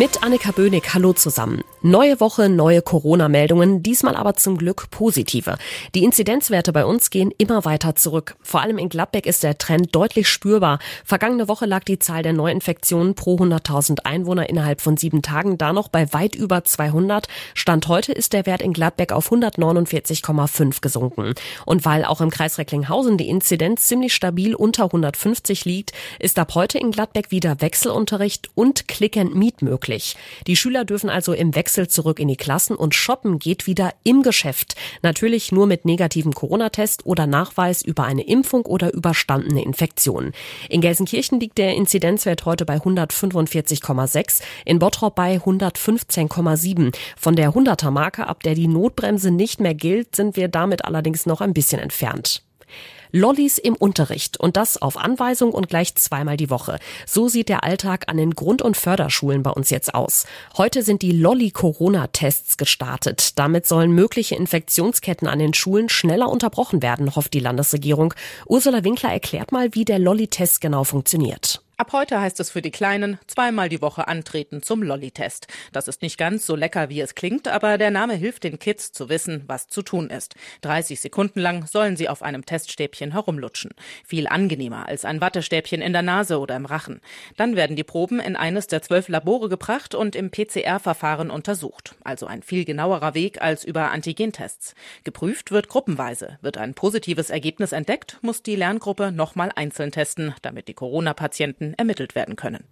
Mit Annika Böhnig, hallo zusammen. Neue Woche, neue Corona-Meldungen, diesmal aber zum Glück positive. Die Inzidenzwerte bei uns gehen immer weiter zurück. Vor allem in Gladbeck ist der Trend deutlich spürbar. Vergangene Woche lag die Zahl der Neuinfektionen pro 100.000 Einwohner innerhalb von sieben Tagen da noch bei weit über 200. Stand heute ist der Wert in Gladbeck auf 149,5 gesunken. Und weil auch im Kreis Recklinghausen die Inzidenz ziemlich stabil unter 150 liegt, ist ab heute in Gladbeck wieder Wechselunterricht und Click and Meet möglich möglich. Die Schüler dürfen also im Wechsel zurück in die Klassen und shoppen geht wieder im Geschäft. Natürlich nur mit negativem Corona-Test oder Nachweis über eine Impfung oder überstandene Infektion. In Gelsenkirchen liegt der Inzidenzwert heute bei 145,6, in Bottrop bei 115,7. Von der 100er Marke, ab der die Notbremse nicht mehr gilt, sind wir damit allerdings noch ein bisschen entfernt. Lollis im Unterricht und das auf Anweisung und gleich zweimal die Woche. So sieht der Alltag an den Grund- und Förderschulen bei uns jetzt aus. Heute sind die Lolli-Corona-Tests gestartet. Damit sollen mögliche Infektionsketten an den Schulen schneller unterbrochen werden, hofft die Landesregierung. Ursula Winkler erklärt mal, wie der Lolli-Test genau funktioniert. Ab heute heißt es für die Kleinen zweimal die Woche antreten zum Lolli-Test. Das ist nicht ganz so lecker, wie es klingt, aber der Name hilft den Kids zu wissen, was zu tun ist. 30 Sekunden lang sollen sie auf einem Teststäbchen herumlutschen. Viel angenehmer als ein Wattestäbchen in der Nase oder im Rachen. Dann werden die Proben in eines der zwölf Labore gebracht und im PCR-Verfahren untersucht. Also ein viel genauerer Weg als über Antigentests. Geprüft wird gruppenweise. Wird ein positives Ergebnis entdeckt, muss die Lerngruppe nochmal einzeln testen, damit die Corona-Patienten ermittelt werden können.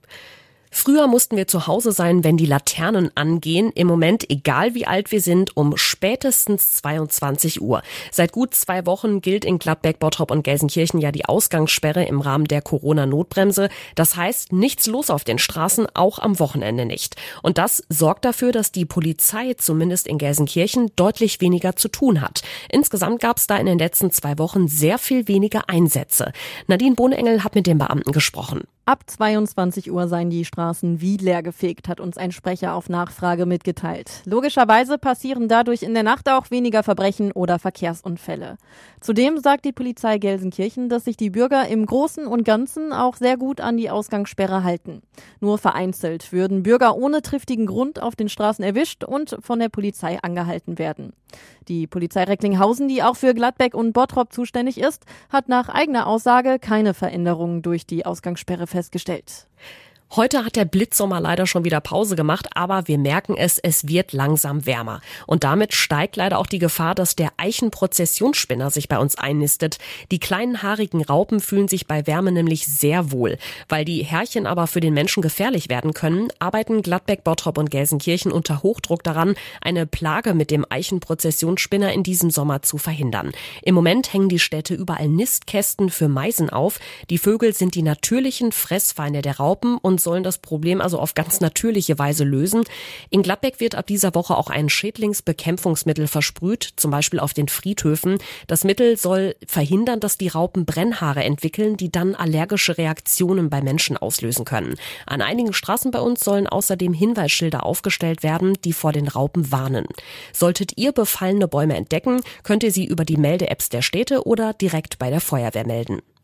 Früher mussten wir zu Hause sein, wenn die Laternen angehen. Im Moment, egal wie alt wir sind, um spätestens 22 Uhr. Seit gut zwei Wochen gilt in Gladbeck, Bottrop und Gelsenkirchen ja die Ausgangssperre im Rahmen der Corona-Notbremse. Das heißt, nichts los auf den Straßen, auch am Wochenende nicht. Und das sorgt dafür, dass die Polizei zumindest in Gelsenkirchen deutlich weniger zu tun hat. Insgesamt gab es da in den letzten zwei Wochen sehr viel weniger Einsätze. Nadine Bohnengel hat mit den Beamten gesprochen. Ab 22 Uhr seien die Straßen wie leergefegt, hat uns ein Sprecher auf Nachfrage mitgeteilt. Logischerweise passieren dadurch in der Nacht auch weniger Verbrechen oder Verkehrsunfälle. Zudem sagt die Polizei Gelsenkirchen, dass sich die Bürger im Großen und Ganzen auch sehr gut an die Ausgangssperre halten. Nur vereinzelt würden Bürger ohne triftigen Grund auf den Straßen erwischt und von der Polizei angehalten werden. Die Polizei Recklinghausen, die auch für Gladbeck und Bottrop zuständig ist, hat nach eigener Aussage keine Veränderungen durch die Ausgangssperre festgestellt. Heute hat der Blitzsommer leider schon wieder Pause gemacht, aber wir merken es, es wird langsam wärmer. Und damit steigt leider auch die Gefahr, dass der Eichenprozessionsspinner sich bei uns einnistet. Die kleinen haarigen Raupen fühlen sich bei Wärme nämlich sehr wohl. Weil die Härchen aber für den Menschen gefährlich werden können, arbeiten Gladbeck, Bottrop und Gelsenkirchen unter Hochdruck daran, eine Plage mit dem Eichenprozessionsspinner in diesem Sommer zu verhindern. Im Moment hängen die Städte überall Nistkästen für Meisen auf. Die Vögel sind die natürlichen Fressfeinde der Raupen und und sollen das Problem also auf ganz natürliche Weise lösen. In Gladbeck wird ab dieser Woche auch ein Schädlingsbekämpfungsmittel versprüht, zum Beispiel auf den Friedhöfen. Das Mittel soll verhindern, dass die Raupen Brennhaare entwickeln, die dann allergische Reaktionen bei Menschen auslösen können. An einigen Straßen bei uns sollen außerdem Hinweisschilder aufgestellt werden, die vor den Raupen warnen. Solltet ihr befallene Bäume entdecken, könnt ihr sie über die Melde-Apps der Städte oder direkt bei der Feuerwehr melden.